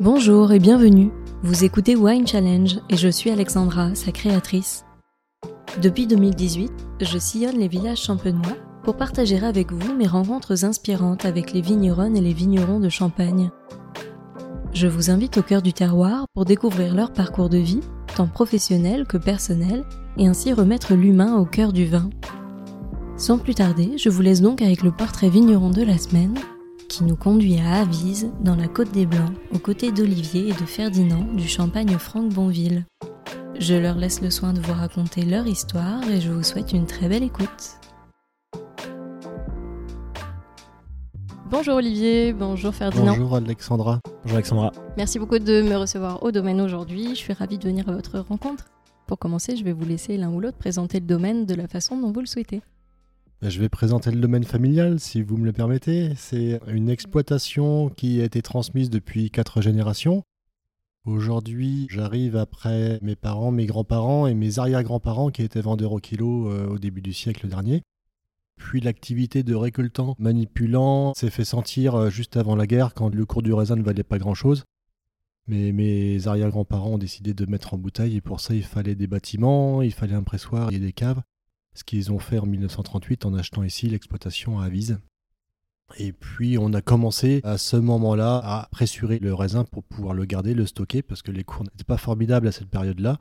Bonjour et bienvenue. Vous écoutez Wine Challenge et je suis Alexandra, sa créatrice. Depuis 2018, je sillonne les villages champenois pour partager avec vous mes rencontres inspirantes avec les vigneronnes et les vignerons de Champagne. Je vous invite au cœur du terroir pour découvrir leur parcours de vie, tant professionnel que personnel, et ainsi remettre l'humain au cœur du vin. Sans plus tarder, je vous laisse donc avec le portrait vigneron de la semaine, qui nous conduit à Avise, dans la Côte des Blancs, aux côtés d'Olivier et de Ferdinand du Champagne Franck Bonville. Je leur laisse le soin de vous raconter leur histoire et je vous souhaite une très belle écoute. Bonjour Olivier, bonjour Ferdinand. Bonjour Alexandra. Bonjour Alexandra. Merci beaucoup de me recevoir au domaine aujourd'hui. Je suis ravie de venir à votre rencontre. Pour commencer, je vais vous laisser l'un ou l'autre présenter le domaine de la façon dont vous le souhaitez. Ben, je vais présenter le domaine familial, si vous me le permettez. C'est une exploitation qui a été transmise depuis quatre générations. Aujourd'hui, j'arrive après mes parents, mes grands-parents et mes arrière-grands-parents qui étaient vendeurs au kilo euh, au début du siècle dernier. Puis l'activité de récoltant manipulant s'est fait sentir euh, juste avant la guerre quand le cours du raisin ne valait pas grand-chose. Mais mes arrière-grands-parents ont décidé de mettre en bouteille et pour ça il fallait des bâtiments, il fallait un pressoir et des caves ce qu'ils ont fait en 1938 en achetant ici l'exploitation à Avise. Et puis on a commencé à ce moment-là à pressurer le raisin pour pouvoir le garder, le stocker, parce que les cours n'étaient pas formidables à cette période-là.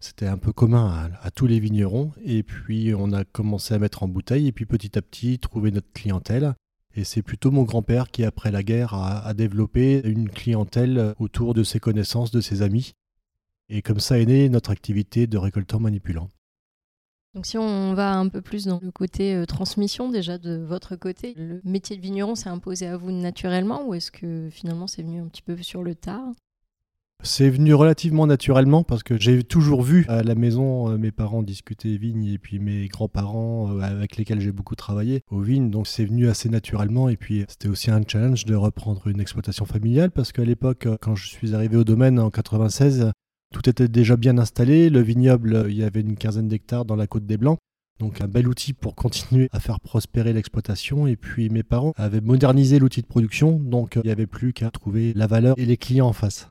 C'était un peu commun à, tous les vignerons. Et puis on a commencé à mettre en bouteille et puis petit à petit trouver notre clientèle. Et c'est plutôt mon grand-père qui, après la guerre, a développé une clientèle autour de ses connaissances, de ses amis. Et comme ça est née notre activité de récoltant manipulant. Donc si on va un peu plus dans le côté euh, transmission déjà de votre côté, le métier de vigneron s'est imposé à vous naturellement ou est-ce que finalement c'est venu un petit peu sur le tard? C'est venu relativement naturellement parce que j'ai toujours vu à la maison euh, mes parents discuter vignes et puis mes grands-parents euh, avec lesquels j'ai beaucoup travaillé aux vignes. Donc c'est venu assez naturellement et puis c'était aussi un challenge de reprendre une exploitation familiale parce qu'à l'époque, quand je suis arrivé au domaine en 96, tout était déjà bien installé. Le vignoble, il y avait une quinzaine d'hectares dans la côte des Blancs. Donc un bel outil pour continuer à faire prospérer l'exploitation. Et puis mes parents avaient modernisé l'outil de production, donc il n'y avait plus qu'à trouver la valeur et les clients en face.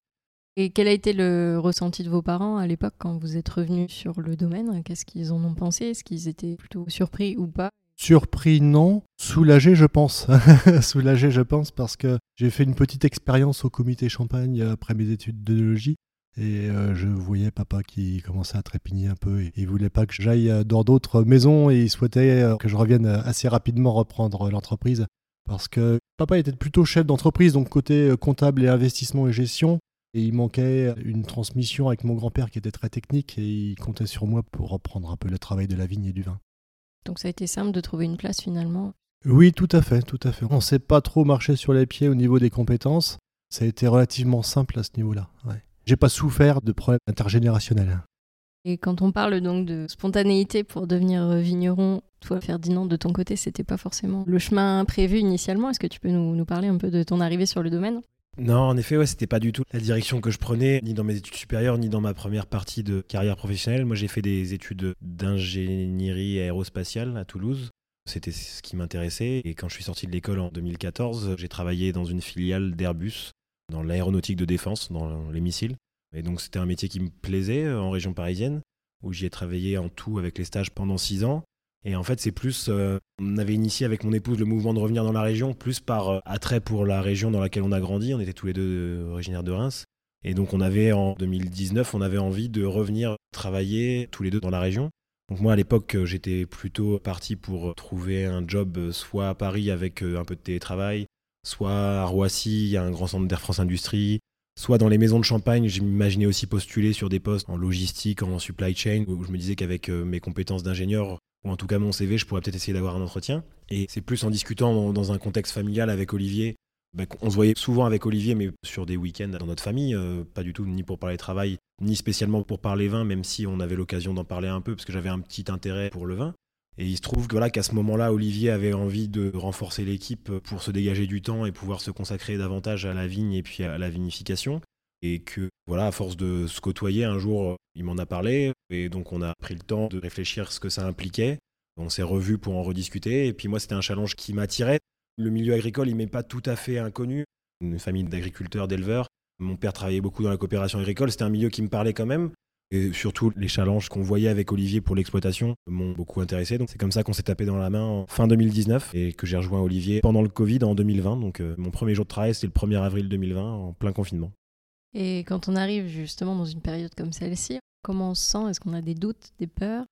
Et quel a été le ressenti de vos parents à l'époque quand vous êtes revenu sur le domaine? Qu'est-ce qu'ils en ont pensé? Est-ce qu'ils étaient plutôt surpris ou pas? Surpris, non. Soulagé, je pense. Soulagé, je pense, parce que j'ai fait une petite expérience au comité Champagne après mes études d'œnologie. Et euh, je voyais papa qui commençait à trépigner un peu. Et il voulait pas que j'aille euh, dans d'autres maisons et il souhaitait euh, que je revienne assez rapidement reprendre l'entreprise. Parce que papa était plutôt chef d'entreprise, donc côté comptable et investissement et gestion. Et il manquait une transmission avec mon grand-père qui était très technique et il comptait sur moi pour reprendre un peu le travail de la vigne et du vin. Donc ça a été simple de trouver une place finalement Oui, tout à fait, tout à fait. On ne s'est pas trop marché sur les pieds au niveau des compétences. Ça a été relativement simple à ce niveau-là. Ouais. J'ai pas souffert de problèmes intergénérationnels. Et quand on parle donc de spontanéité pour devenir euh, vigneron, toi Ferdinand, de ton côté, c'était pas forcément le chemin prévu initialement. Est-ce que tu peux nous, parler un peu de ton arrivée sur le domaine? Non, en effet, ouais, c'était pas du tout la direction que je prenais, ni dans mes études supérieures, ni dans ma première partie de carrière professionnelle. Moi, j'ai fait des études d'ingénierie aérospatiale à Toulouse. C'était ce qui m'intéressait. Et quand je suis sorti de l'école en 2014, j'ai travaillé dans une filiale d'Airbus dans l'aéronautique de défense, dans les missiles. Et donc c'était un métier qui me plaisait euh, en région parisienne, où j'y ai travaillé en tout avec les stages pendant six ans. Et en fait, c'est plus, euh, on avait initié avec mon épouse le mouvement de revenir dans la région, plus par euh, attrait pour la région dans laquelle on a grandi. On était tous les deux originaires de Reims. Et donc on avait en 2019, on avait envie de revenir travailler tous les deux dans la région. Donc moi à l'époque, j'étais plutôt parti pour trouver un job soit à Paris avec un peu de télétravail, soit à Roissy, il y a un grand centre d'Air France Industrie, soit dans les maisons de champagne, j'imaginais aussi postuler sur des postes en logistique, en supply chain, où je me disais qu'avec euh, mes compétences d'ingénieur, ou en tout cas mon CV, je pourrais peut-être essayer d'avoir un entretien. Et c'est plus en discutant dans un contexte familial avec Olivier. Ben, on se voyait souvent avec Olivier, mais sur des week-ends dans notre famille, euh, pas du tout ni pour parler travail, ni spécialement pour parler vin, même si on avait l'occasion d'en parler un peu, parce que j'avais un petit intérêt pour le vin. Et il se trouve que qu'à ce moment-là, Olivier avait envie de renforcer l'équipe pour se dégager du temps et pouvoir se consacrer davantage à la vigne et puis à la vinification. Et que voilà, à force de se côtoyer, un jour, il m'en a parlé et donc on a pris le temps de réfléchir ce que ça impliquait. On s'est revus pour en rediscuter et puis moi c'était un challenge qui m'attirait. Le milieu agricole, il m'est pas tout à fait inconnu. Une famille d'agriculteurs, d'éleveurs, Mon père travaillait beaucoup dans la coopération agricole, c'était un milieu qui me parlait quand même. Et surtout, les challenges qu'on voyait avec Olivier pour l'exploitation m'ont beaucoup intéressé. Donc c'est comme ça qu'on s'est tapé dans la main en fin 2019 et que j'ai rejoint Olivier pendant le Covid en 2020. Donc euh, mon premier jour de travail, c'était le 1er avril 2020, en plein confinement. Et quand on arrive justement dans une période comme celle-ci, comment on se sent? Est-ce qu'on a des doutes, des peurs?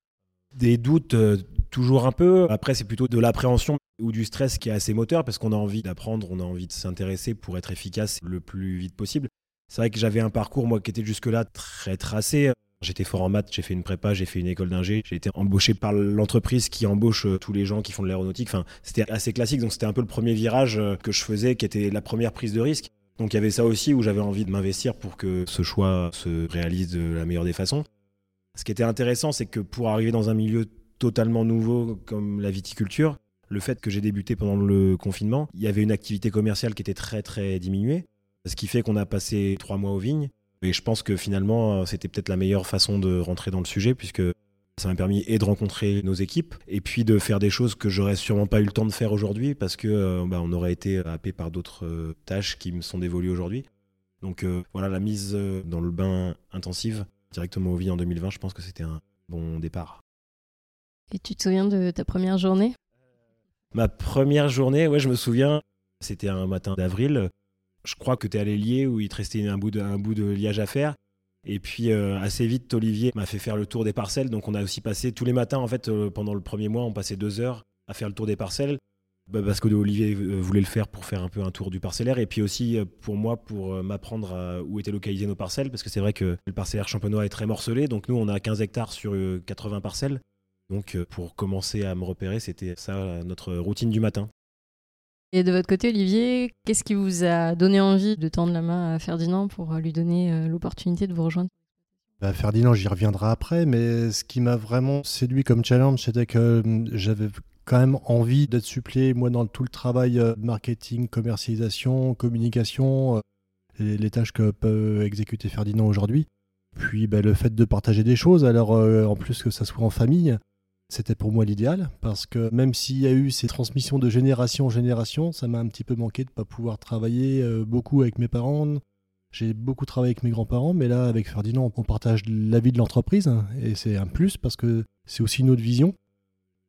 Des doutes, euh, toujours un peu. Après, c'est plutôt de l'appréhension ou du stress qui est assez moteur parce qu'on a envie d'apprendre, on a envie de s'intéresser pour être efficace le plus vite possible. C'est vrai que j'avais un parcours, moi, qui était jusque-là très tracé. J'étais fort en maths, j'ai fait une prépa, j'ai fait une école d'ingé, j'ai été embauché par l'entreprise qui embauche euh, tous les gens qui font de l'aéronautique. Enfin, c'était assez classique, donc c'était un peu le premier virage euh, que je faisais, qui était la première prise de risque. Donc il y avait ça aussi où j'avais envie de m'investir pour que ce choix se réalise de la meilleure des façons. Ce qui était intéressant, c'est que pour arriver dans un milieu totalement nouveau comme la viticulture, le fait que j'ai débuté pendant le confinement, il y avait une activité commerciale qui était très très diminuée, ce qui fait qu'on a passé trois mois aux vignes et je pense que finalement, euh, c'était peut-être la meilleure façon de rentrer dans le sujet, puisque ça m'a permis et de rencontrer nos équipes, et puis de faire des choses que j'aurais sûrement pas eu le temps de faire aujourd'hui, parce que euh, bah, on aurait été happé par d'autres euh, tâches qui me sont dévolues aujourd'hui. Donc voilà, la mise dans le bain intensive directement au vie en 2020, je pense que c'était un bon départ. Et tu te souviens de ta première journée? Ma première journée, ouais, je me souviens, c'était un matin d'avril je crois que tu es allé lier où il te restait un bout de, liage à faire. Et puis euh, assez vite, Olivier m'a fait faire le tour des parcelles. Donc on a aussi passé tous les matins, en fait, euh, pendant le premier mois, on passait deux heures à faire le tour des parcelles. Bah, parce que Olivier euh, voulait le faire pour faire un peu un tour du parcellaire. Et puis aussi pour moi, pour m'apprendre où étaient localisées nos parcelles. Parce que c'est vrai que le parcellaire champenois est très morcelé. Donc nous, on a 15 hectares sur 80 parcelles. Donc pour commencer à me repérer, c'était ça notre routine du matin. Et de votre côté, Olivier, qu'est-ce qui vous a donné envie de tendre la main à Ferdinand pour lui donner euh, l'opportunité de vous rejoindre? Bah, Ferdinand, j'y reviendrai après, mais ce qui m'a vraiment séduit comme challenge, c'était que hum, j'avais quand même envie d'être supplé, moi, dans tout le travail euh, marketing, commercialisation, communication, euh, les, tâches que peut exécuter Ferdinand aujourd'hui. Puis bah, le fait de partager des choses, alors en plus que ça soit en famille, c'était pour moi l'idéal parce que même s'il y a eu ces transmissions de génération en génération, ça m'a un petit peu manqué de ne pas pouvoir travailler euh, beaucoup avec mes parents. J'ai beaucoup travaillé avec mes grands-parents, mais là, avec Ferdinand, on partage la vie de l'entreprise hein, et c'est un plus parce que c'est aussi notre vision.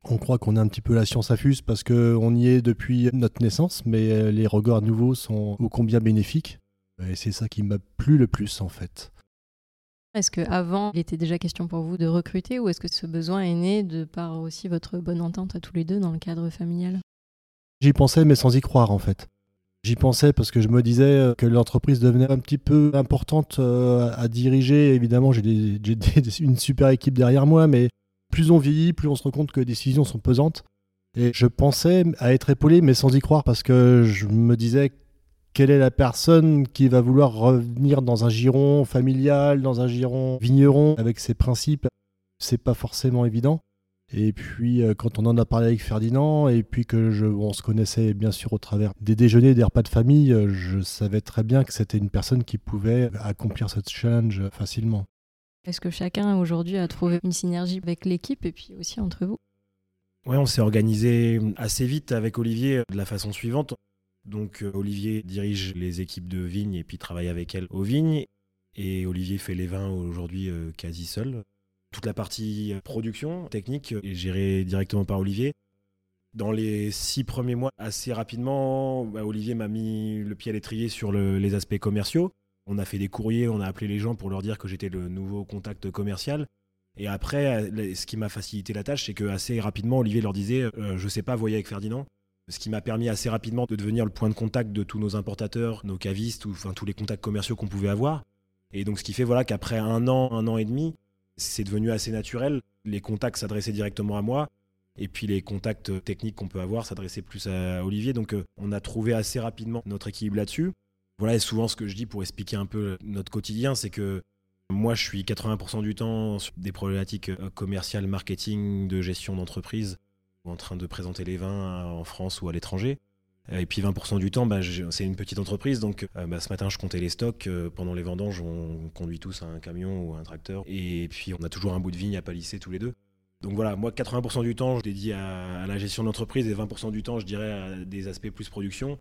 On croit qu'on a un petit peu la science à fuse parce qu'on y est depuis notre naissance, mais euh, les regards nouveaux sont ô combien bénéfiques. Et c'est ça qui m'a plu le plus en fait. Est-ce qu'avant, il était déjà question pour vous de recruter ou est-ce que ce besoin est né de par aussi votre bonne entente à tous les deux dans le cadre familial? J'y pensais mais sans y croire en fait. J'y pensais parce que je me disais euh, que l'entreprise devenait un petit peu importante euh, à diriger. Évidemment, j'ai une super équipe derrière moi, mais plus on vieillit, plus on se rend compte que les décisions sont pesantes. Et je pensais à être épaulé, mais sans y croire, parce que je me disais quelle est la personne qui va vouloir revenir dans un giron familial, dans un giron vigneron avec ses principes? C'est pas forcément évident. Et puis euh, quand on en a parlé avec Ferdinand, et puis que je, on se connaissait bien sûr au travers des déjeuners, des repas de famille, euh, je savais très bien que c'était une personne qui pouvait accomplir ce challenge facilement. Est-ce que chacun aujourd'hui a trouvé une synergie avec l'équipe et puis aussi entre vous? Oui, on s'est organisé assez vite avec Olivier de la façon suivante. Donc euh, Olivier dirige les équipes de vignes et puis travaille avec elles aux vignes. Et Olivier fait les vins aujourd'hui euh, quasi seul. Toute la partie euh, production technique est gérée directement par Olivier. Dans les six premiers mois, assez rapidement, bah, Olivier m'a mis le pied à l'étrier sur les aspects commerciaux. On a fait des courriers, on a appelé les gens pour leur dire que j'étais le nouveau contact commercial. Et après, ce qui m'a facilité la tâche, c'est que assez rapidement, Olivier leur disait Je sais pas, voyez avec Ferdinand ce qui m'a permis assez rapidement de devenir le point de contact de tous nos importateurs, nos cavistes, ou, tous les contacts commerciaux qu'on pouvait avoir. Et donc ce qui fait voilà qu'après un an, un an et demi, c'est devenu assez naturel. Les contacts s'adressaient directement à moi, et puis les contacts techniques qu'on peut avoir s'adressaient plus à Olivier. Donc euh, on a trouvé assez rapidement notre équilibre là-dessus. Voilà, et souvent ce que je dis pour expliquer un peu notre quotidien, c'est que moi je suis 80% du temps sur des problématiques euh, commerciales, marketing, de gestion d'entreprise en train de présenter les vins en France ou à l'étranger. Euh, et puis 20% du temps, bah, c'est une petite entreprise, donc euh, bah, ce matin je comptais les stocks. Euh, pendant les vendanges, on conduit tous un camion ou un tracteur. Et puis on a toujours un bout de vigne à palisser tous les deux. Donc voilà, moi 80% du temps je dédie à, la gestion d'entreprise et 20% du temps je dirais à des aspects plus production.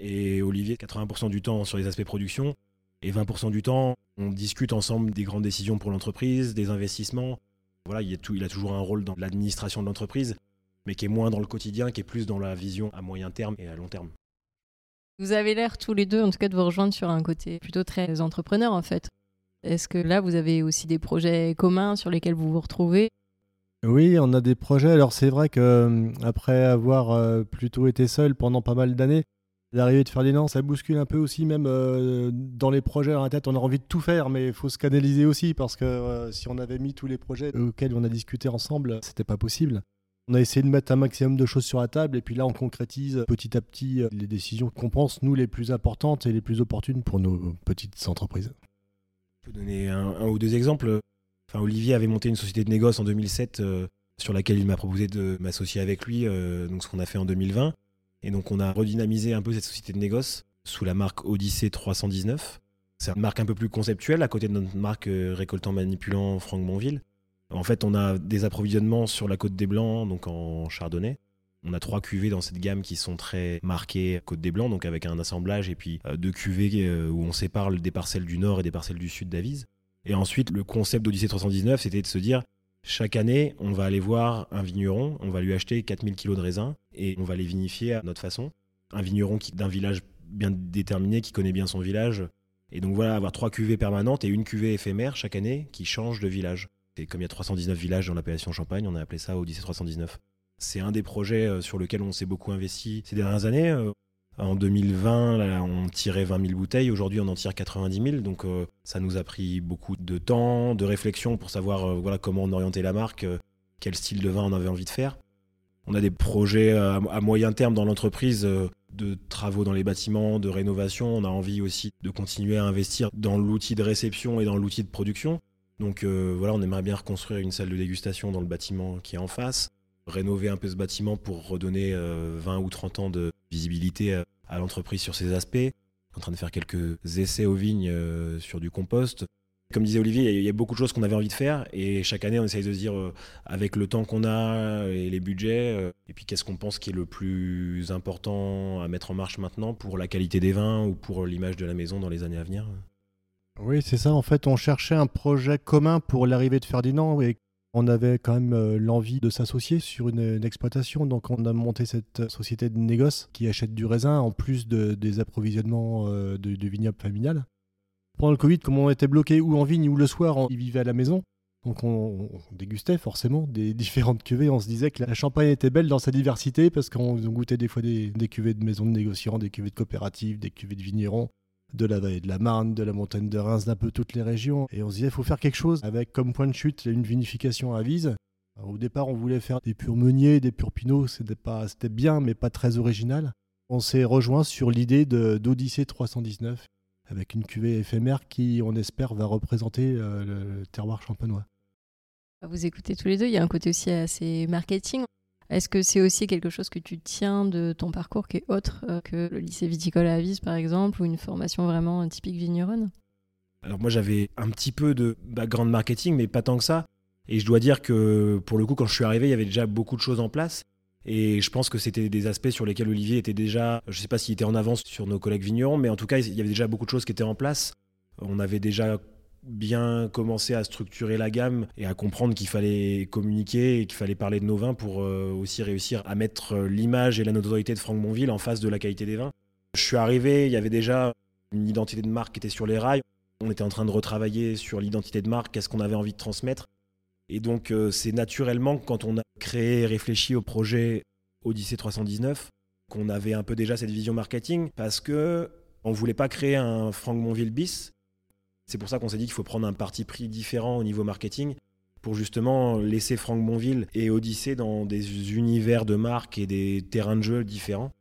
Et Olivier, 80% du temps sur les aspects production. Et 20% du temps, on discute ensemble des grandes décisions pour l'entreprise, des investissements. Voilà, il, il a toujours un rôle dans l'administration de l'entreprise, mais qui est moins dans le quotidien, qui est plus dans la vision à moyen terme et à long terme. Vous avez l'air tous les deux, en tout cas, de vous rejoindre sur un côté plutôt très entrepreneur, en fait. Est-ce que là, vous avez aussi des projets communs sur lesquels vous vous retrouvez? Oui, on a des projets. Alors c'est vrai que euh, après avoir euh, plutôt été seul pendant pas mal d'années, l'arrivée de Ferdinand, ça bouscule un peu aussi, même euh, dans les projets dans la tête. On a envie de tout faire, mais il faut se canaliser aussi parce que si on avait mis tous les projets auxquels on a discuté ensemble, c'était pas possible. On a essayé de mettre un maximum de choses sur la table et puis là on concrétise petit à petit les décisions qu'on pense nous les plus importantes et les plus opportunes pour nos petites entreprises. Je peux donner un, ou deux exemples. Enfin, Olivier avait monté une société de négoce en 2007 euh, sur laquelle il m'a proposé de m'associer avec lui, euh, donc ce qu'on a fait en 2020. Et donc on a redynamisé un peu cette société de négoce sous la marque Odyssée 319. C'est une marque un peu plus conceptuelle à côté de notre marque euh, récoltant manipulant Franck Monville. En fait, on a des approvisionnements sur la côte des Blancs, donc en chardonnay. On a trois cuvées dans cette gamme qui sont très marquées Côte des Blancs, donc avec un assemblage et puis euh, deux cuvées euh, où on sépare des parcelles du nord et des parcelles du sud d'Avise. Et ensuite, le concept d'Odyssée 319, c'était de se dire chaque année, on va aller voir un vigneron, on va lui acheter 4000 kilos de raisins et on va les vinifier à notre façon. Un vigneron d'un village bien déterminé, qui connaît bien son village. Et donc voilà, avoir trois cuvées permanentes et une cuvée éphémère chaque année qui change de village. Et comme il y a 319 villages dans l'appellation Champagne, on a appelé ça Odyssée 319. C'est un des projets euh, sur lequel on s'est beaucoup investi ces dernières années. Euh, en 2020, on tirait 20 000 bouteilles. Aujourd'hui, on en tire 90 000. Donc, euh, ça nous a pris beaucoup de temps, de réflexion pour savoir voilà, comment on orientait la marque, quel style de vin on avait envie de faire. On a des projets à, moyen terme dans l'entreprise de travaux dans les bâtiments, de rénovation. On a envie aussi de continuer à investir dans l'outil de réception et dans l'outil de production. Donc voilà, on aimerait bien reconstruire une salle de dégustation dans le bâtiment qui est en face rénover un peu ce bâtiment pour redonner 20 euh, ou 30 ans de visibilité euh, à l'entreprise sur ces aspects. En train de faire quelques essais aux vignes euh, sur du compost. Comme disait Olivier, il y a beaucoup de choses qu'on avait envie de faire et chaque année on essaye de se dire avec le temps qu'on a et les budgets et puis qu'est-ce qu'on pense qui est le plus important à mettre en marche maintenant pour la qualité des vins ou pour l'image de la maison dans les années à venir. Oui, c'est ça. En fait, on cherchait un projet commun pour l'arrivée de Ferdinand et on avait quand même euh, l'envie de s'associer sur une, exploitation, donc on a monté cette société de négoce qui achète du raisin en plus des approvisionnements euh, de, vignoble familial. Pendant le Covid, comme on était bloqué ou en vigne ou le soir, on y vivait à la maison. Donc on, dégustait forcément des différentes cuvées. On se disait que la Champagne était belle dans sa diversité parce qu'on goûtait des fois des, des cuvées de maisons de négociants, des cuvées de coopératives, des cuvées de vignerons de la vallée de la Marne, de la montagne de Reims, d'un peu toutes les régions. Et on se disait, il faut faire quelque chose avec comme point de chute une vinification à Vise. au départ, on voulait faire des purs meuniers, des purs pinots. C'était, pas, bien, mais pas très original. On s'est rejoint sur l'idée d'Odyssée 319, avec une cuvée éphémère qui, on espère, va représenter euh, le terroir champenois. Vous écoutez tous les deux, il y a un côté aussi assez marketing. Est-ce que c'est aussi quelque chose que tu tiens de ton parcours qui est autre euh, que le lycée viticole à Avis, par exemple, ou une formation vraiment typique vigneronne? Alors moi j'avais un petit peu de background marketing, mais pas tant que ça. Et je dois dire que pour le coup, quand je suis arrivé, il y avait déjà beaucoup de choses en place. Et je pense que c'était des aspects sur lesquels Olivier était déjà, je ne sais pas s'il était en avance sur nos collègues vignerons, mais en tout cas, il y avait déjà beaucoup de choses qui étaient en place. On avait déjà bien commencer à structurer la gamme et à comprendre qu'il fallait communiquer et qu'il fallait parler de nos vins pour euh, aussi réussir à mettre euh, l'image et la notoriété de Franck Monville en face de la qualité des vins. Je suis arrivé, il y avait déjà une identité de marque qui était sur les rails. On était en train de retravailler sur l'identité de marque, qu'est-ce qu'on avait envie de transmettre. Et donc euh, c'est naturellement quand on a créé et réfléchi au projet Odyssée 319 qu'on avait un peu déjà cette vision marketing parce que on voulait pas créer un Franck Monville bis, c'est pour ça qu'on s'est dit qu'il faut prendre un parti pris différent au niveau marketing pour justement laisser Franck Bonville et Odyssée dans des univers de marque et des terrains de jeu différents.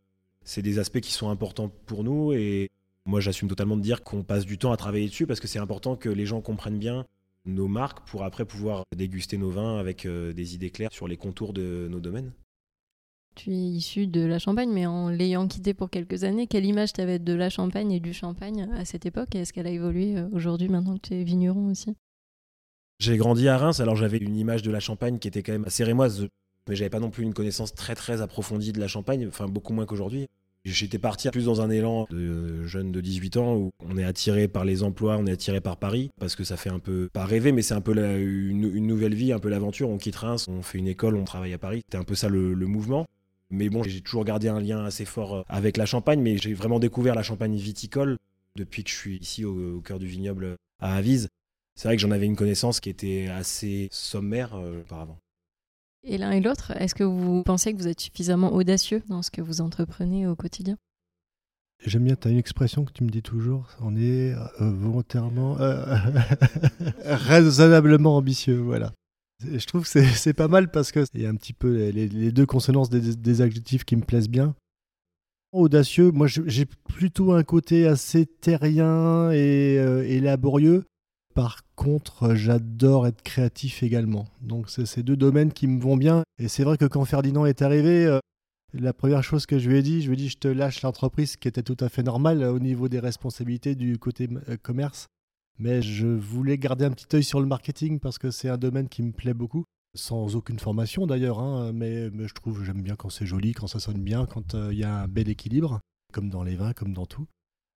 C'est des aspects qui sont importants pour nous et moi j'assume totalement de dire qu'on passe du temps à travailler dessus parce que c'est important que les gens comprennent bien nos marques pour après pouvoir déguster nos vins avec euh, des idées claires sur les contours de nos domaines. Tu es issu de la Champagne, mais en l'ayant quitté pour quelques années, quelle image tu avais de la Champagne et du Champagne à cette époque Est-ce qu'elle a évolué euh, aujourd'hui maintenant que tu es vigneron aussi? J'ai grandi à Reims, alors j'avais une image de la Champagne qui était quand même assez rémoise, mais j'avais pas non plus une connaissance très très approfondie de la Champagne, enfin beaucoup moins qu'aujourd'hui. J'étais parti plus dans un élan de jeune de 18 ans où on est attiré par les emplois, on est attiré par Paris parce que ça fait un peu pas rêver, mais c'est un peu une, nouvelle vie, un peu l'aventure. On quitte Reims, on fait une école, on travaille à Paris. C'était un peu ça le, mouvement. Mais bon, j'ai toujours gardé un lien assez fort euh, avec la Champagne, mais j'ai vraiment découvert la Champagne viticole depuis que je suis ici au, cœur du vignoble à Avise. C'est vrai que j'en avais une connaissance qui était assez sommaire euh, auparavant. Et l'un et l'autre, est-ce que vous pensez que vous êtes suffisamment audacieux dans ce que vous entreprenez au quotidien? J'aime bien, tu as une expression que tu me dis toujours, on est euh, volontairement, euh, raisonnablement ambitieux, voilà. Je trouve que c'est pas mal parce qu'il y a un petit peu les, deux consonances des, adjectifs qui me plaisent bien. Audacieux, moi j'ai plutôt un côté assez terrien et, euh, laborieux. Par contre, j'adore être créatif également. Donc, c'est ces deux domaines qui me vont bien. Et c'est vrai que quand Ferdinand est arrivé, euh, la première chose que je lui ai dit, je lui ai dit je te lâche l'entreprise, qui était tout à fait normal euh, au niveau des responsabilités du côté euh, commerce. Mais je voulais garder un petit œil sur le marketing parce que c'est un domaine qui me plaît beaucoup. Sans aucune formation d'ailleurs, hein, mais, je trouve j'aime bien quand c'est joli, quand ça sonne bien, quand il y a un bel équilibre, comme dans les vins, comme dans tout.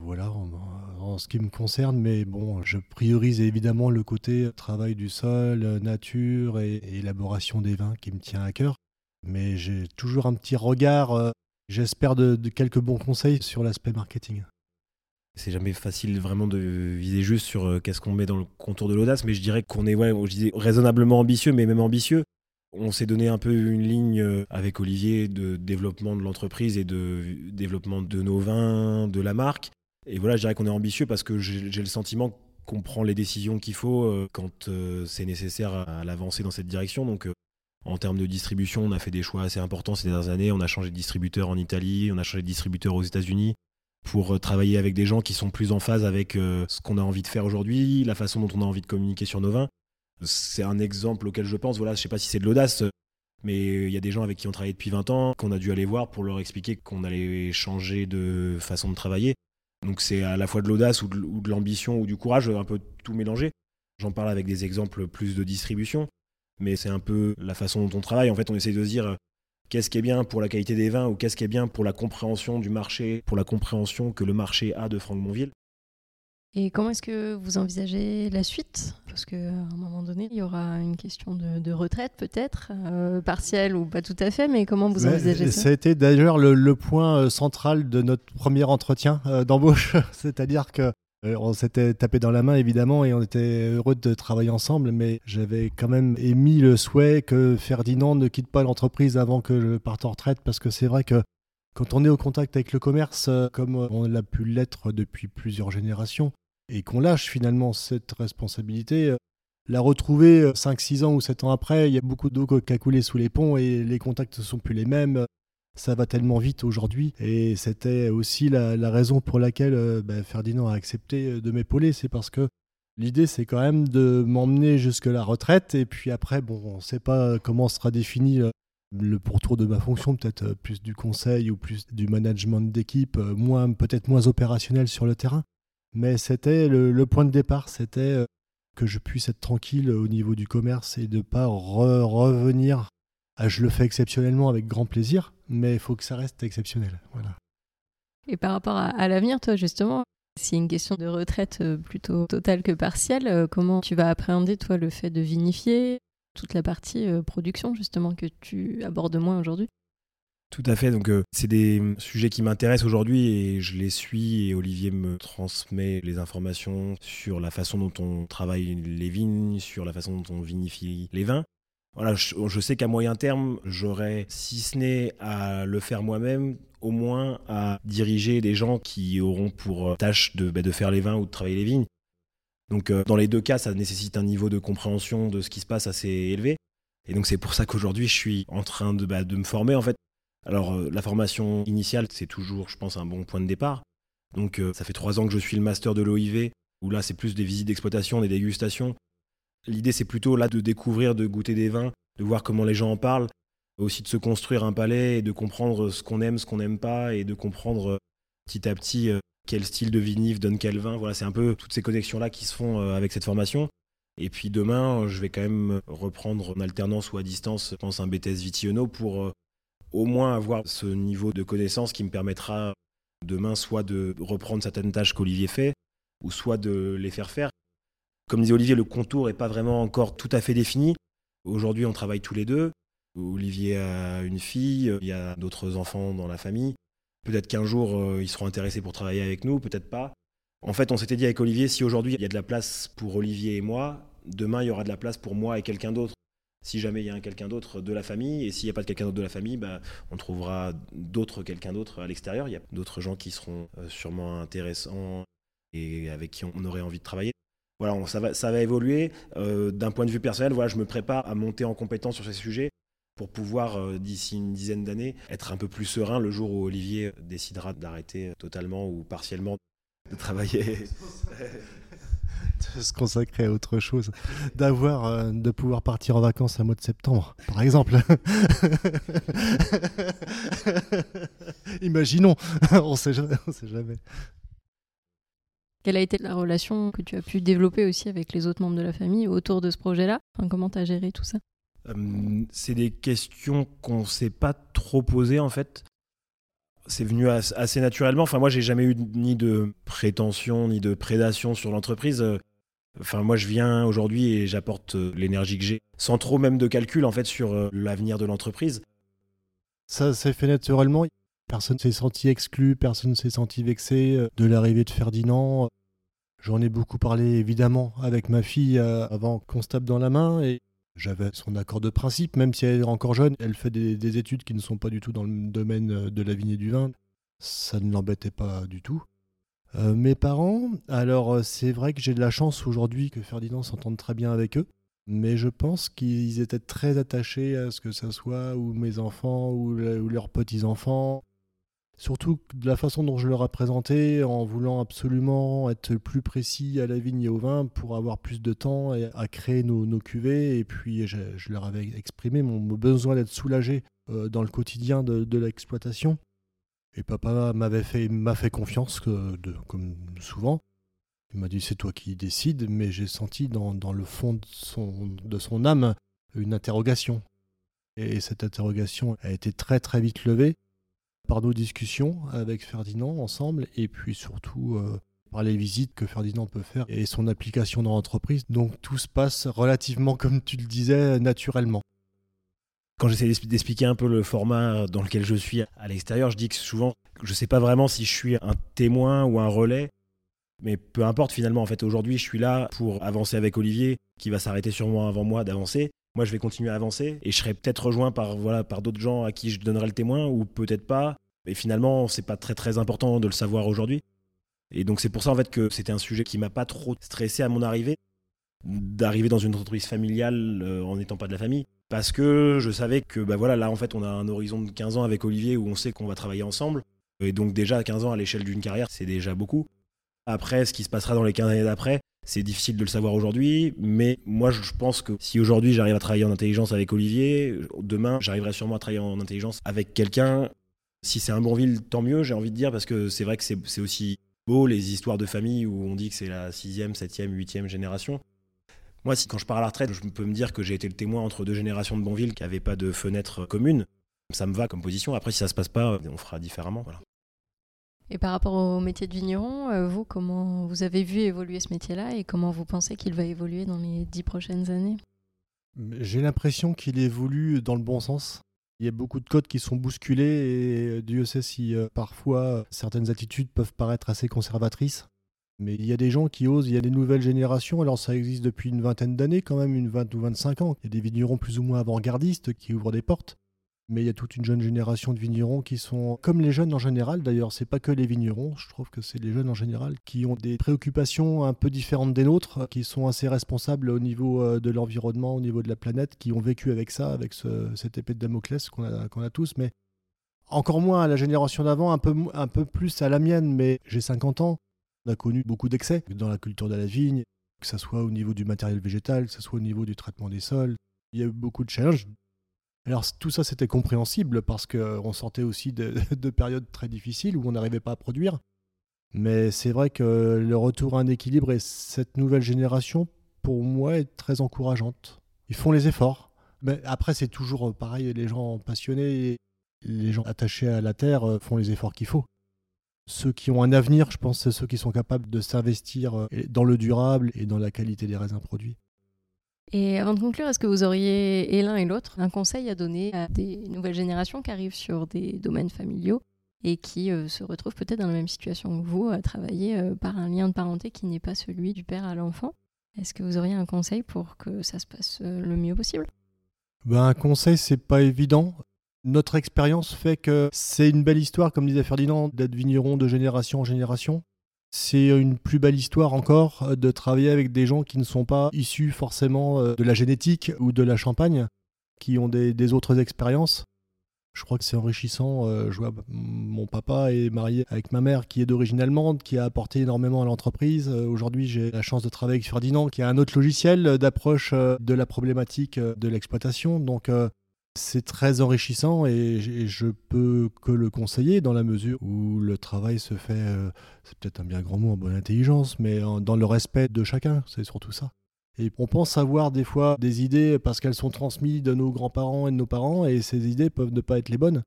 Voilà, en, ce qui me concerne, mais bon, je priorise évidemment le côté travail du sol, nature et, élaboration des vins qui me tient à cœur. Mais j'ai toujours un petit regard, euh, j'espère, de, quelques bons conseils sur l'aspect marketing. C'est jamais facile vraiment de viser juste sur euh, qu'est-ce qu'on met dans le contour de l'audace, mais je dirais qu'on est je raisonnablement ambitieux, mais même ambitieux. On s'est donné un peu une ligne euh, avec Olivier de développement de l'entreprise et de développement de nos vins, de la marque. Et voilà, je dirais qu'on est ambitieux parce que j'ai le sentiment qu'on prend les décisions qu'il faut euh, quand c'est nécessaire à, l'avancer dans cette direction. Donc, en termes de distribution, on a fait des choix assez importants ces dernières années. On a changé de distributeur en Italie, on a changé de distributeur aux États-Unis pour travailler avec des gens qui sont plus en phase avec ce qu'on a envie de faire aujourd'hui, la façon dont on a envie de communiquer sur nos vins. C'est un exemple auquel je pense. Voilà, je sais pas si c'est de l'audace, mais il y a des gens avec qui on travaille depuis 20 ans qu'on a dû aller voir pour leur expliquer qu'on allait changer de façon de travailler. Donc c'est à la fois de l'audace ou de, l'ambition ou du courage, un peu tout mélangé. J'en parle avec des exemples plus de distribution, mais c'est un peu la façon dont on travaille. En fait, on essaie de se dire euh, qu'est-ce qui est bien pour la qualité des vins ou qu'est-ce qui est bien pour la compréhension du marché, pour la compréhension que le marché a de Franck Monville. Et comment est-ce que vous envisagez la suite? Parce qu'à un moment donné, il y aura une question de, retraite peut-être, euh, partielle ou pas tout à fait, mais comment vous envisagez ça? Ça a été d'ailleurs le, point euh, central de notre premier entretien euh, d'embauche, c'est-à-dire que on s'était tapé dans la main évidemment et on était heureux de travailler ensemble, mais j'avais quand même émis le souhait que Ferdinand ne quitte pas l'entreprise avant que je parte en retraite, parce que c'est vrai que quand on est au contact avec le commerce, comme on l'a pu l'être depuis plusieurs générations, et qu'on lâche finalement cette responsabilité. Euh, la retrouver 5-6 euh, ans ou 7 ans après, il y a beaucoup d'eau qui a coulé sous les ponts et les contacts ne sont plus les mêmes. Ça va tellement vite aujourd'hui. Et c'était aussi la, raison pour laquelle euh, ben, Ferdinand a accepté de m'épauler. C'est parce que l'idée, c'est quand même de m'emmener jusque la retraite. Et puis après, bon, on ne sait pas comment sera défini le pourtour de ma fonction, peut-être plus du conseil ou plus du management d'équipe, moins peut-être moins opérationnel sur le terrain. Mais c'était le, point de départ, c'était euh, que je puisse être tranquille au niveau du commerce et de ne pas revenir. Ah, je le fais exceptionnellement avec grand plaisir, mais il faut que ça reste exceptionnel. Voilà. Et par rapport à, l'avenir, toi justement, c'est une question de retraite euh, plutôt totale que partielle. Euh, comment tu vas appréhender, toi, le fait de vinifier, toute la partie production, justement, que tu abordes moins aujourd'hui? Tout à fait. Donc, euh, c'est des sujets qui m'intéressent aujourd'hui et je les suis. Et Olivier me transmet les informations sur la façon dont on travaille les vignes, sur la façon dont on vinifie les vins. Voilà, je, sais qu'à moyen terme, j'aurai, si ce n'est à le faire moi-même, au moins à diriger des gens qui auront pour euh, tâche de, bah, de faire les vins ou de travailler les vignes. Donc, euh, dans les deux cas, ça nécessite un niveau de compréhension de ce qui se passe assez élevé. Et donc, c'est pour ça qu'aujourd'hui, je suis en train de, bah, de me former. En fait, alors euh, la formation initiale, c'est toujours, je pense, un bon point de départ. Donc ça fait trois ans que je suis le master de l'OIV, où là c'est plus des visites d'exploitation, des dégustations. L'idée c'est plutôt là de découvrir, de goûter des vins, de voir comment les gens en parlent, aussi de se construire un palais et de comprendre ce qu'on aime, ce qu'on n'aime pas, et de comprendre euh, petit à petit quel style de vinif donne quel vin. Voilà, c'est un peu toutes ces connexions-là qui se font avec cette formation. Et puis demain, je vais quand même reprendre en alternance ou à distance, je pense, un BTS Vitiono pour au moins avoir ce niveau de connaissance qui me permettra demain soit de reprendre certaines tâches qu'Olivier fait, ou soit de les faire faire. Comme disait Olivier, le contour n'est pas vraiment encore tout à fait défini. Aujourd'hui, on travaille tous les deux. Olivier a une fille, il y a d'autres enfants dans la famille. Peut-être qu'un jour, euh, ils seront intéressés pour travailler avec nous, peut-être pas. En fait, on s'était dit avec Olivier, si aujourd'hui il y a de la place pour Olivier et moi, demain il y aura de la place pour moi et quelqu'un d'autre. Si jamais il y a quelqu'un d'autre de la famille, et s'il n'y a pas de quelqu'un d'autre de la famille, bah, on trouvera d'autres quelqu'un d'autre à l'extérieur. Il y a d'autres gens qui seront euh, sûrement intéressants et avec qui on aurait envie de travailler. Voilà, ça, va, évoluer. Euh, d'un point de vue personnel, voilà, je me prépare à monter en compétence sur ces sujets pour pouvoir, euh, d'ici une dizaine d'années, être un peu plus serein le jour où Olivier décidera d'arrêter totalement ou partiellement de travailler. de se consacrer à autre chose, d'avoir, euh, de pouvoir partir en vacances à mois de septembre, par exemple. Imaginons, on sait, on sait jamais. Quelle a été la relation que tu as pu développer aussi avec les autres membres de la famille autour de ce projet-là? Comment tu as géré tout ça? Euh, C'est des questions qu'on ne s'est pas trop posées en fait c'est venu assez naturellement. Enfin, moi, j'ai jamais eu ni de prétention ni de prédation sur l'entreprise. Enfin, moi, je viens aujourd'hui et j'apporte euh, l'énergie que j'ai, sans trop même de calcul en fait sur euh, l'avenir de l'entreprise. Ça s'est fait naturellement. Personne s'est senti exclu, personne s'est senti vexé euh, de l'arrivée de Ferdinand. J'en ai beaucoup parlé évidemment avec ma fille avant qu'on se tape dans la main et j'avais son accord de principe, même si elle est encore jeune, elle fait des, études qui ne sont pas du tout dans le domaine de la vigne et du vin. Ça ne l'embêtait pas du tout. Euh, mes parents, alors euh, c'est vrai que j'ai de la chance aujourd'hui que Ferdinand s'entende très bien avec eux, mais je pense qu'ils étaient très attachés à ce que ça soit ou mes enfants ou leurs petits-enfants. Surtout de la façon dont je leur ai présenté, en voulant absolument être plus précis à la vigne et au vin pour avoir plus de temps à créer nos, cuvées. Et puis je, leur avais exprimé mon besoin d'être soulagé euh, dans le quotidien de, l'exploitation. Et papa m'avait fait, m'a fait confiance, comme souvent. Il m'a dit c'est toi qui décides, mais j'ai senti dans, le fond de son, de son âme une interrogation. Et cette interrogation a été très très vite levée par nos discussions avec Ferdinand ensemble et puis surtout euh, par les visites que Ferdinand peut faire et son application dans l'entreprise. Donc tout se passe relativement, comme tu le disais, naturellement. Quand j'essaie d'expliquer un peu le format dans lequel je suis à l'extérieur, je dis que souvent, je ne sais pas vraiment si je suis un témoin ou un relais, mais peu importe finalement. En fait, aujourd'hui, je suis là pour avancer avec Olivier, qui va s'arrêter sûrement avant moi d'avancer. Moi, je vais continuer à avancer et je serai peut-être rejoint par voilà par d'autres gens à qui je donnerai le témoin ou peut-être pas. Et finalement, c'est pas très très important de le savoir aujourd'hui. Et donc c'est pour ça en fait que c'était un sujet qui m'a pas trop stressé à mon arrivée, d'arriver dans une entreprise familiale euh, en n'étant pas de la famille, parce que je savais que bah voilà là en fait on a un horizon de 15 ans avec Olivier où on sait qu'on va travailler ensemble. Et donc déjà à 15 ans à l'échelle d'une carrière, c'est déjà beaucoup. Après, ce qui se passera dans les 15 années d'après, c'est difficile de le savoir aujourd'hui, mais moi je pense que si aujourd'hui j'arrive à travailler en intelligence avec Olivier, demain j'arriverai sûrement à travailler en intelligence avec quelqu'un. Si c'est un Bonville, tant mieux, j'ai envie de dire, parce que c'est vrai que c'est aussi beau les histoires de famille où on dit que c'est la sixième, septième, huitième génération. Moi, si, quand je pars à la retraite, je peux me dire que j'ai été le témoin entre deux générations de Bonville qui n'avaient pas de fenêtre commune. Ça me va comme position. Après, si ça se passe pas, on fera différemment. Voilà. Et par rapport au métier de vigneron, euh, vous, comment vous avez vu évoluer ce métier-là et comment vous pensez qu'il va évoluer dans les dix prochaines années? J'ai l'impression qu'il évolue dans le bon sens. Il y a beaucoup de codes qui sont bousculés et Dieu sait si euh, parfois certaines attitudes peuvent paraître assez conservatrices. Mais il y a des gens qui osent, il y a des nouvelles générations, alors ça existe depuis une vingtaine d'années quand même, une vingt ou vingt-cinq ans. Il y a des vignerons plus ou moins avant-gardistes qui ouvrent des portes mais il y a toute une jeune génération de vignerons qui sont comme les jeunes en général. D'ailleurs, c'est pas que les vignerons. Je trouve que c'est les jeunes en général qui ont des préoccupations un peu différentes des nôtres, qui sont assez responsables au niveau euh, de l'environnement, au niveau de la planète, qui ont vécu avec ça, avec cette épée de Damoclès qu'on a, tous. Mais encore moins à la génération d'avant, un peu, un peu plus à la mienne. Mais j'ai 50 ans. On a connu beaucoup d'excès dans la culture de la vigne, que ce soit au niveau du matériel végétal, que ce soit au niveau du traitement des sols. Il y a eu beaucoup de challenges alors tout ça c'était compréhensible parce qu'on sortait aussi de, périodes très difficiles où on n'arrivait pas à produire. Mais c'est vrai que le retour à un équilibre et cette nouvelle génération, pour moi, est très encourageante. Ils font les efforts. Mais après, c'est toujours pareil, les gens passionnés. Les gens attachés à la terre euh, font les efforts qu'il faut. Ceux qui ont un avenir, je pense, c'est ceux qui sont capables de s'investir euh, dans le durable et dans la qualité des raisins produits. Et avant de conclure, est-ce que vous auriez, et l'un et l'autre, un conseil à donner à des nouvelles générations qui arrivent sur des domaines familiaux et qui euh, se retrouvent peut-être dans la même situation que vous, à travailler euh, par un lien de parenté qui n'est pas celui du père à l'enfant? Est-ce que vous auriez un conseil pour que ça se passe euh, le mieux possible? Ben, Un conseil, c'est pas évident. Notre expérience fait que c'est une belle histoire, comme disait Ferdinand, d'être vigneron de génération en génération. C'est une plus belle histoire encore euh, de travailler avec des gens qui ne sont pas issus forcément euh, de la génétique ou de la champagne, qui ont des, autres expériences. Je crois que c'est enrichissant. Euh, je vois mon papa est marié avec ma mère qui est d'origine allemande, qui a apporté énormément à l'entreprise. Aujourd'hui, j'ai la chance de travailler avec Ferdinand, qui a un autre logiciel d'approche de la problématique de l'exploitation. Donc, c'est très enrichissant et, je peux que le conseiller dans la mesure où le travail se fait, euh, c'est peut-être un bien grand mot en bonne intelligence, mais dans le respect de chacun, c'est surtout ça. Et on pense avoir des fois des idées parce qu'elles sont transmises de nos grands-parents et de nos parents, et ces idées peuvent ne pas être les bonnes.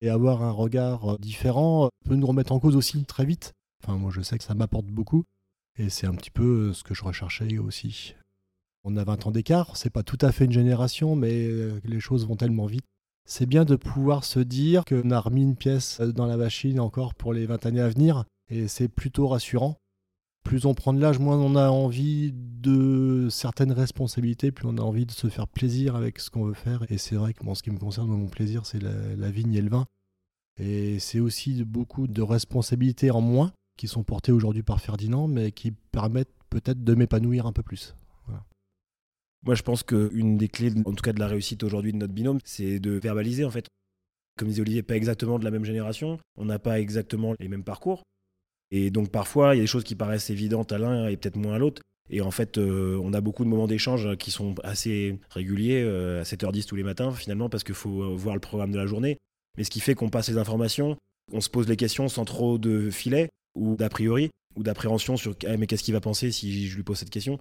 Et avoir un regard différent peut nous remettre en cause aussi très vite. Enfin, moi je sais que ça m'apporte beaucoup, et c'est un petit peu ce que je recherchais aussi. On a 20 ans d'écart, c'est pas tout à fait une génération, mais euh, les choses vont tellement vite. C'est bien de pouvoir se dire qu'on a remis une pièce euh, dans la machine encore pour les 20 années à venir, et c'est plutôt rassurant. Plus on prend de l'âge, moins on a envie de certaines responsabilités, plus on a envie de se faire plaisir avec ce qu'on veut faire. Et c'est vrai que en ce qui me concerne, mon plaisir, c'est la, vigne et le vin. Et c'est aussi beaucoup de responsabilités en moins qui sont portées aujourd'hui par Ferdinand, mais qui permettent peut-être de m'épanouir un peu plus. Moi, je pense qu'une des clés, en tout cas de la réussite aujourd'hui de notre binôme, c'est de verbaliser en fait. Comme disait Olivier, pas exactement de la même génération, on n'a pas exactement les mêmes parcours. Et donc parfois, il y a des choses qui paraissent évidentes à l'un et peut-être moins à l'autre. Et en fait, euh, on a beaucoup de moments d'échange qui sont assez réguliers, euh, à 7h10 tous les matins, finalement, parce qu'il faut euh, voir le programme de la journée. Mais ce qui fait qu'on passe les informations, on se pose les questions sans trop de filet ou d'a priori ou d'appréhension sur ah, mais qu'est-ce qu'il va penser si je lui pose cette question?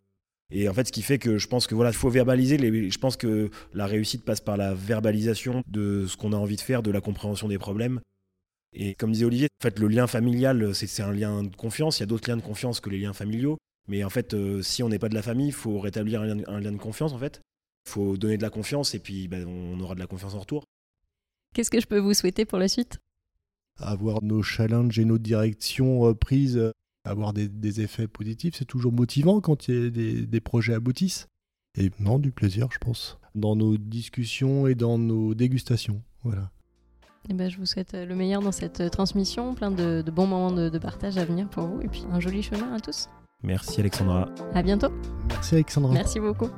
Et en fait, ce qui fait que je pense que voilà, il faut verbaliser. Les, je pense que la réussite passe par la verbalisation de ce qu'on a envie de faire, de la compréhension des problèmes. Et comme disait Olivier, en fait, le lien familial, c'est un lien de confiance. Il y a d'autres liens de confiance que les liens familiaux. Mais en fait, euh, si on n'est pas de la famille, il faut rétablir un lien, de confiance, en fait. Il faut donner de la confiance et puis ben, on aura de la confiance en retour. Qu'est-ce que je peux vous souhaiter pour la suite? Avoir nos challenges et nos directions euh, prises euh, avoir des, effets positifs, c'est toujours motivant quand des, projets aboutissent. Et non, du plaisir, je pense, dans nos discussions et dans nos dégustations. Voilà. Eh ben, je vous souhaite le meilleur dans cette transmission, plein de, bons moments de, de, partage à venir pour vous, et puis un joli chemin à tous. Merci Alexandra. À bientôt. Merci Alexandra. Merci beaucoup.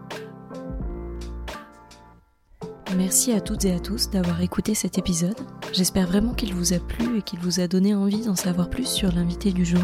Merci à toutes et à tous d'avoir écouté cet épisode. J'espère vraiment qu'il vous a plu et qu'il vous a donné envie d'en savoir plus sur l'invité du jour.